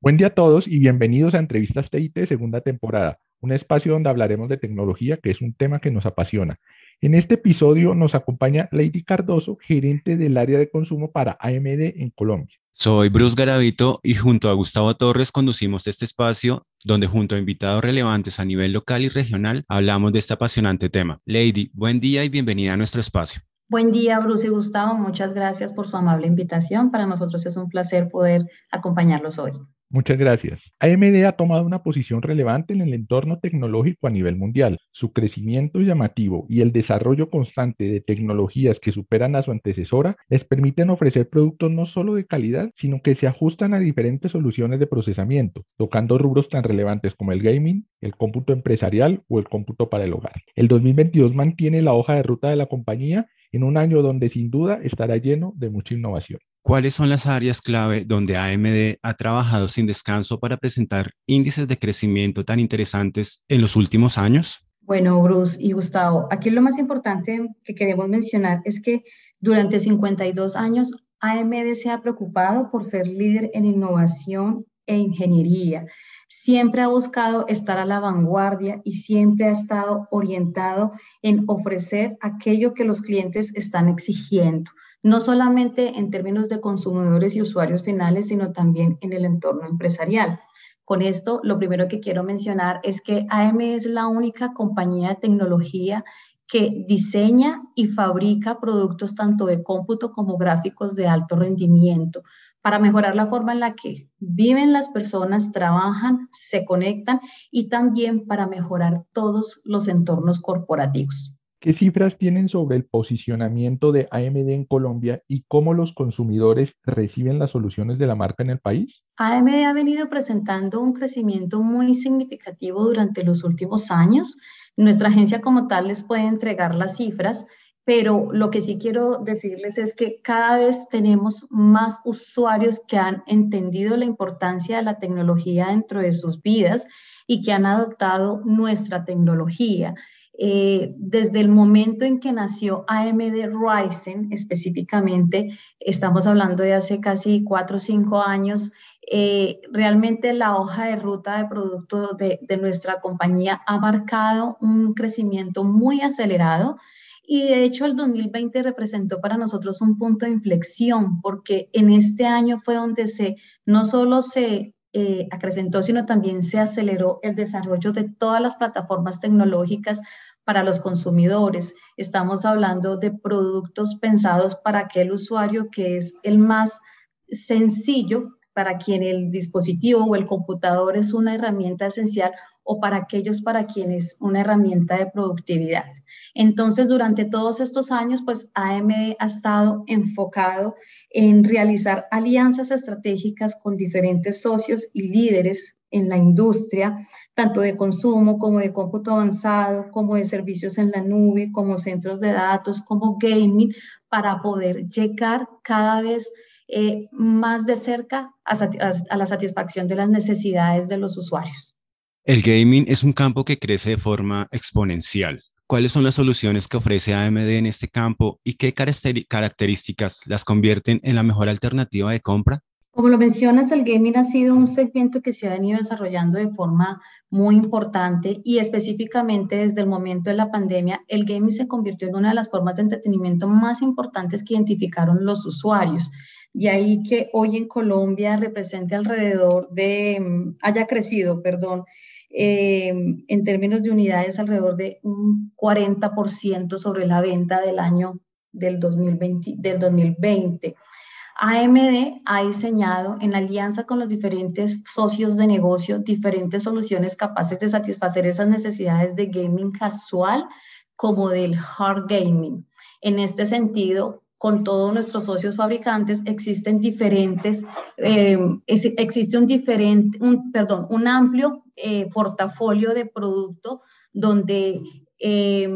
Buen día a todos y bienvenidos a Entrevistas TIT segunda temporada, un espacio donde hablaremos de tecnología, que es un tema que nos apasiona. En este episodio nos acompaña Lady Cardoso, gerente del área de consumo para AMD en Colombia. Soy Bruce Garavito y junto a Gustavo Torres conducimos este espacio donde junto a invitados relevantes a nivel local y regional hablamos de este apasionante tema. Lady, buen día y bienvenida a nuestro espacio. Buen día, Bruce y Gustavo. Muchas gracias por su amable invitación. Para nosotros es un placer poder acompañarlos hoy. Muchas gracias. AMD ha tomado una posición relevante en el entorno tecnológico a nivel mundial. Su crecimiento llamativo y el desarrollo constante de tecnologías que superan a su antecesora les permiten ofrecer productos no solo de calidad, sino que se ajustan a diferentes soluciones de procesamiento, tocando rubros tan relevantes como el gaming, el cómputo empresarial o el cómputo para el hogar. El 2022 mantiene la hoja de ruta de la compañía en un año donde sin duda estará lleno de mucha innovación. ¿Cuáles son las áreas clave donde AMD ha trabajado sin descanso para presentar índices de crecimiento tan interesantes en los últimos años? Bueno, Bruce y Gustavo, aquí lo más importante que queremos mencionar es que durante 52 años AMD se ha preocupado por ser líder en innovación e ingeniería. Siempre ha buscado estar a la vanguardia y siempre ha estado orientado en ofrecer aquello que los clientes están exigiendo no solamente en términos de consumidores y usuarios finales, sino también en el entorno empresarial. Con esto, lo primero que quiero mencionar es que AM es la única compañía de tecnología que diseña y fabrica productos tanto de cómputo como gráficos de alto rendimiento para mejorar la forma en la que viven las personas, trabajan, se conectan y también para mejorar todos los entornos corporativos. ¿Qué cifras tienen sobre el posicionamiento de AMD en Colombia y cómo los consumidores reciben las soluciones de la marca en el país? AMD ha venido presentando un crecimiento muy significativo durante los últimos años. Nuestra agencia como tal les puede entregar las cifras, pero lo que sí quiero decirles es que cada vez tenemos más usuarios que han entendido la importancia de la tecnología dentro de sus vidas y que han adoptado nuestra tecnología. Eh, desde el momento en que nació AMD Ryzen, específicamente, estamos hablando de hace casi cuatro o cinco años, eh, realmente la hoja de ruta de producto de, de, nuestra compañía ha marcado un crecimiento muy acelerado y de hecho el 2020 representó para nosotros un punto de inflexión porque en este año fue donde se no solo se eh, acrecentó, sino también se aceleró el desarrollo de todas las plataformas tecnológicas para los consumidores. Estamos hablando de productos pensados para aquel usuario que es el más sencillo, para quien el dispositivo o el computador es una herramienta esencial o para aquellos para quienes una herramienta de productividad. Entonces, durante todos estos años, pues AMD ha estado enfocado en realizar alianzas estratégicas con diferentes socios y líderes en la industria, tanto de consumo como de cómputo avanzado, como de servicios en la nube, como centros de datos, como gaming, para poder llegar cada vez eh, más de cerca a, la satisfacción de las necesidades de los usuarios. El gaming es un campo que crece de forma exponencial. ¿Cuáles son las soluciones que ofrece AMD en este campo y qué características las convierten en la mejor alternativa de compra? Como lo mencionas, el gaming ha sido un segmento que se ha venido desarrollando de forma muy importante y específicamente desde el momento de la pandemia, el gaming se convirtió en una de las formas de entretenimiento más importantes que identificaron los usuarios. De ahí que hoy en Colombia represente alrededor de, mm, haya crecido, perdón, eh, en términos de unidades alrededor de un 40% sobre la venta del año del 2020. Del 2020. AMD ha diseñado en alianza con los diferentes socios de negocio diferentes soluciones capaces de satisfacer esas necesidades de gaming casual como del hard gaming. En este sentido, con todos nuestros socios fabricantes existen diferentes, eh, existe un diferente, un, perdón, un amplio eh, portafolio de producto donde eh,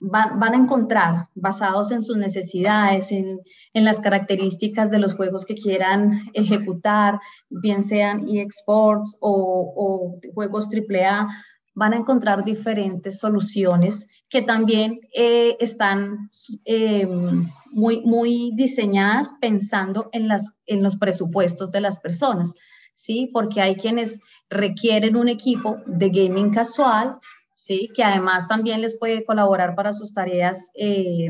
van, a encontrar, basados en sus necesidades, en, las características de los juegos que quieran ejecutar, bien sean eSports o, o juegos AAA, van a encontrar diferentes soluciones que también eh, están eh, muy, muy diseñadas pensando en, las, en los presupuestos de las personas. ¿sí? Porque hay quienes requieren un equipo de gaming casual, ¿sí? Que además también les puede colaborar para sus tareas, eh,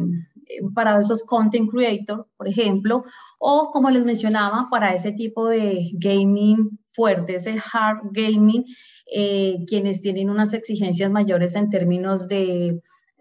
para esos content creator, por ejemplo, o como les mencionaba, para ese tipo de gaming fuerte, ese hard gaming, eh, quienes tienen unas exigencias mayores en términos de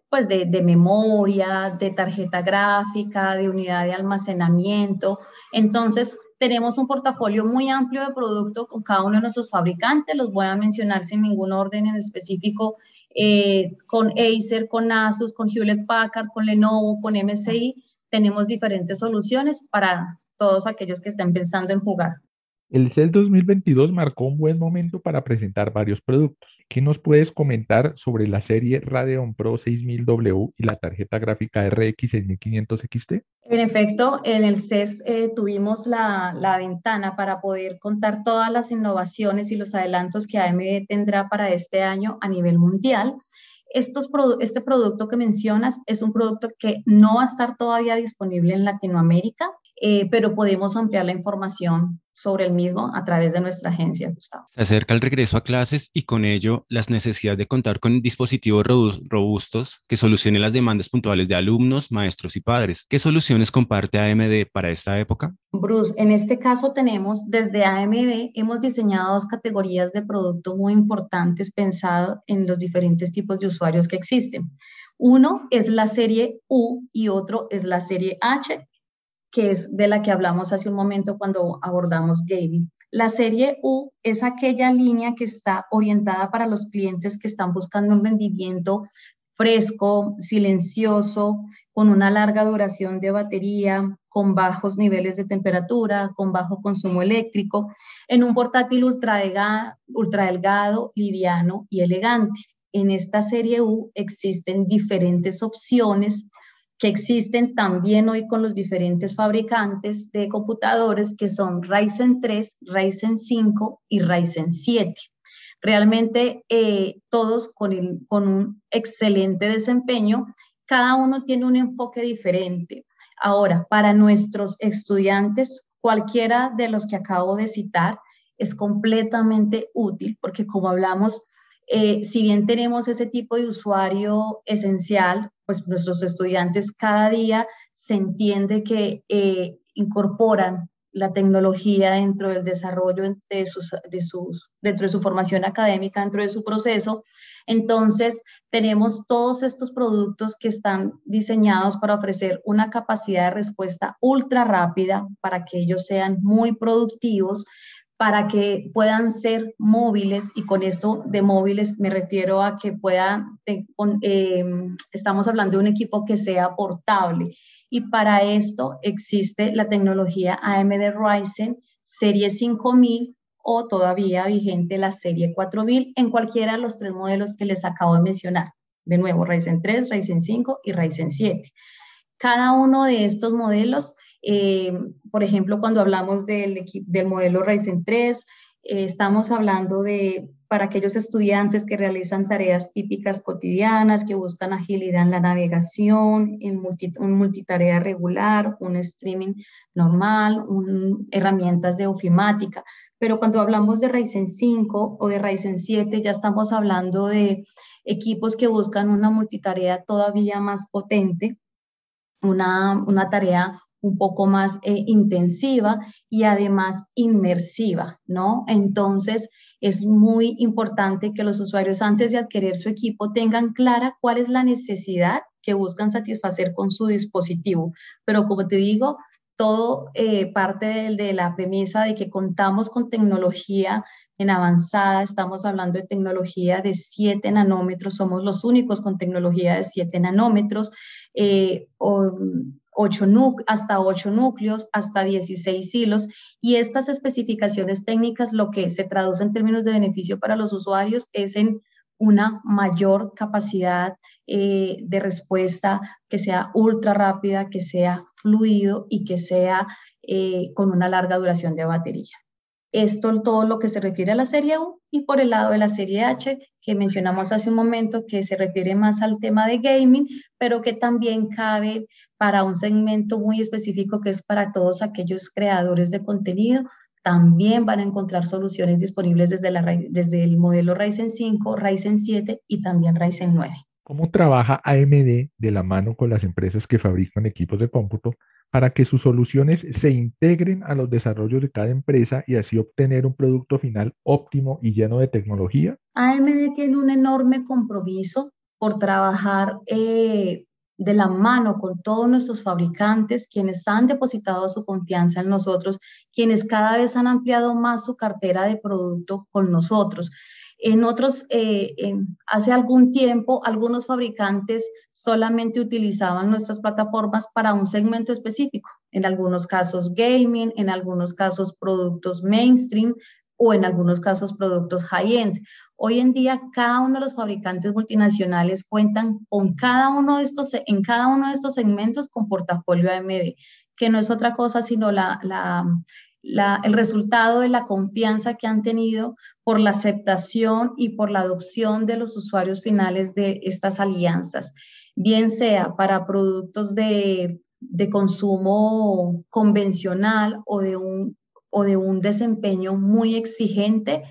pues de, de, memoria, de tarjeta gráfica, de unidad de almacenamiento. Entonces, tenemos un portafolio muy amplio de productos con cada uno de nuestros fabricantes, los voy a mencionar sin ningún orden en específico, eh, con Acer, con Asus, con Hewlett Packard, con Lenovo, con MSI, tenemos diferentes soluciones para todos aquellos que estén pensando en jugar. El CEL 2022 marcó un buen momento para presentar varios productos. ¿Qué nos puedes comentar sobre la serie Radeon Pro 6000W y la tarjeta gráfica RX 6500 XT? En efecto, en el CES eh, tuvimos la, ventana para poder contar todas las innovaciones y los adelantos que AMD tendrá para este año a nivel mundial. Este producto que mencionas es un producto que no va a estar todavía disponible en Latinoamérica. Eh, pero podemos ampliar la información sobre el mismo a través de nuestra agencia, Gustavo. Se acerca el regreso a clases y con ello las necesidades de contar con dispositivos robustos que solucionen las demandas puntuales de alumnos, maestros y padres. ¿Qué soluciones comparte AMD para esta época? Bruce, en este caso tenemos desde AMD, hemos diseñado dos categorías de producto muy importantes pensado en los diferentes tipos de usuarios que existen. Uno es la serie U y otro es la serie H que es de la que hablamos hace un momento cuando abordamos gaming. La serie U es aquella línea que está orientada para los clientes que están buscando un rendimiento fresco, silencioso, con una larga duración de batería, con bajos niveles de temperatura, con bajo consumo eléctrico, en un portátil ultra, ultra delgado, liviano y elegante. En esta serie U existen diferentes opciones que existen también hoy con los diferentes fabricantes de computadores que son Ryzen 3, Ryzen 5 y Ryzen 7. Realmente eh, todos con, un excelente desempeño, cada uno tiene un enfoque diferente. Ahora, para nuestros estudiantes, cualquiera de los que acabo de citar es completamente útil porque como hablamos, eh, si bien tenemos ese tipo de usuario esencial, pues nuestros estudiantes cada día se entiende que eh, incorporan la tecnología dentro del desarrollo de sus, de sus, dentro de su formación académica, dentro de su proceso. Entonces, tenemos todos estos productos que están diseñados para ofrecer una capacidad de respuesta ultra rápida para que ellos sean muy productivos, para que puedan ser móviles y con esto de móviles me refiero a que puedan, eh, estamos hablando de un equipo que sea portable y para esto existe la tecnología AMD Ryzen serie 5000 o todavía vigente la serie 4000 en cualquiera de los tres modelos que les acabo de mencionar. De nuevo, Ryzen 3, Ryzen 5 y Ryzen 7. Cada uno de estos modelos eh, por ejemplo, cuando hablamos del, del modelo Ryzen 3, eh, estamos hablando de para aquellos estudiantes que realizan tareas típicas cotidianas, que buscan agilidad en la navegación, en un multitarea regular, un streaming normal, herramientas de ofimática. Pero cuando hablamos de Ryzen 5 o de Ryzen 7, ya estamos hablando de equipos que buscan una multitarea todavía más potente, una, una tarea un poco más eh, intensiva y además inmersiva, ¿no? Entonces, es muy importante que los usuarios antes de adquirir su equipo tengan clara cuál es la necesidad que buscan satisfacer con su dispositivo. Pero como te digo, todo eh, parte de, la premisa de que contamos con tecnología en avanzada, estamos hablando de tecnología de 7 nanómetros, somos los únicos con tecnología de 7 nanómetros, eh, hasta 8 núcleos, hasta 16 hilos, y estas especificaciones técnicas lo que se traduce en términos de beneficio para los usuarios es en una mayor capacidad eh, de respuesta que sea ultra rápida, que sea fluido y que sea eh, con una larga duración de batería. Esto todo lo que se refiere a la serie U y por el lado de la serie H, que mencionamos hace un momento, que se refiere más al tema de gaming, pero que también cabe para un segmento muy específico que es para todos aquellos creadores de contenido, también van a encontrar soluciones disponibles desde, la, desde el modelo Ryzen 5, Ryzen 7 y también Ryzen 9. ¿Cómo trabaja AMD de la mano con las empresas que fabrican equipos de cómputo para que sus soluciones se integren a los desarrollos de cada empresa y así obtener un producto final óptimo y lleno de tecnología? AMD tiene un enorme compromiso por trabajar eh, de la mano con todos nuestros fabricantes, quienes han depositado su confianza en nosotros, quienes cada vez han ampliado más su cartera de producto con nosotros. En otros, eh, hace algún tiempo, algunos fabricantes solamente utilizaban nuestras plataformas para un segmento específico, en algunos casos gaming, en algunos casos productos mainstream o en algunos casos productos high-end. Hoy en día, cada uno de los fabricantes multinacionales cuentan con cada uno de estos, en cada uno de estos segmentos con portafolio AMD, que no es otra cosa sino el resultado de la confianza que han tenido por la aceptación y por la adopción de los usuarios finales de estas alianzas, bien sea para productos de, de consumo convencional o de un o de un desempeño muy exigente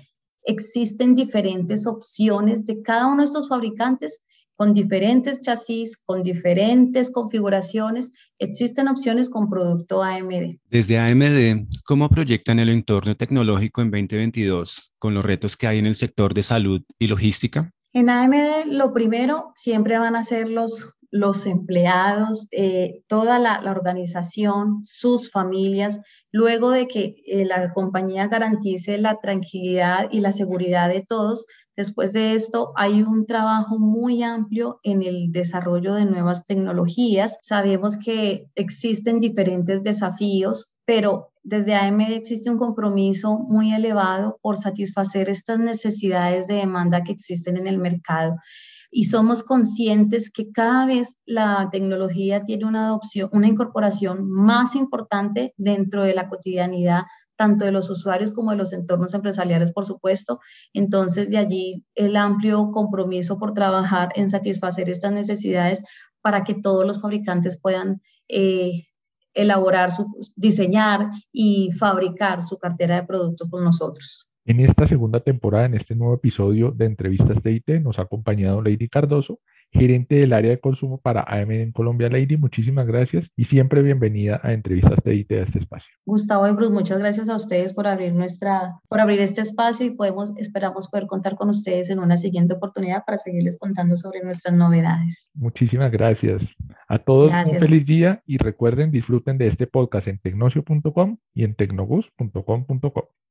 existen diferentes opciones de cada uno de estos fabricantes con diferentes chasis, con diferentes configuraciones. Existen opciones con producto AMD. Desde AMD, ¿cómo proyectan el entorno tecnológico en 2022 con los retos que hay en el sector de salud y logística? En AMD, lo primero siempre van a ser los, los empleados, eh, toda la, la organización, sus familias, Luego de que eh, la compañía garantice la tranquilidad y la seguridad de todos, después de esto hay un trabajo muy amplio en el desarrollo de nuevas tecnologías. Sabemos que existen diferentes desafíos, pero desde AMD existe un compromiso muy elevado por satisfacer estas necesidades de demanda que existen en el mercado y somos conscientes que cada vez la tecnología tiene una adopción, una incorporación más importante dentro de la cotidianidad tanto de los usuarios como de los entornos empresariales, por supuesto. Entonces, de allí el amplio compromiso por trabajar en satisfacer estas necesidades para que todos los fabricantes puedan eh, elaborar, su, diseñar y fabricar su cartera de productos con nosotros. En esta segunda temporada, en este nuevo episodio de Entrevistas TIT, nos ha acompañado Lady Cardoso, gerente del área de consumo para AMD en Colombia. Lady, muchísimas gracias y siempre bienvenida a Entrevistas TIT a este espacio. Gustavo y Bruce, muchas gracias a ustedes por abrir nuestra, por abrir este espacio y podemos, esperamos poder contar con ustedes en una siguiente oportunidad para seguirles contando sobre nuestras novedades. Muchísimas gracias. A todos un feliz día y recuerden, disfruten de este podcast en tecnocio.com y en tecnobus.com.co.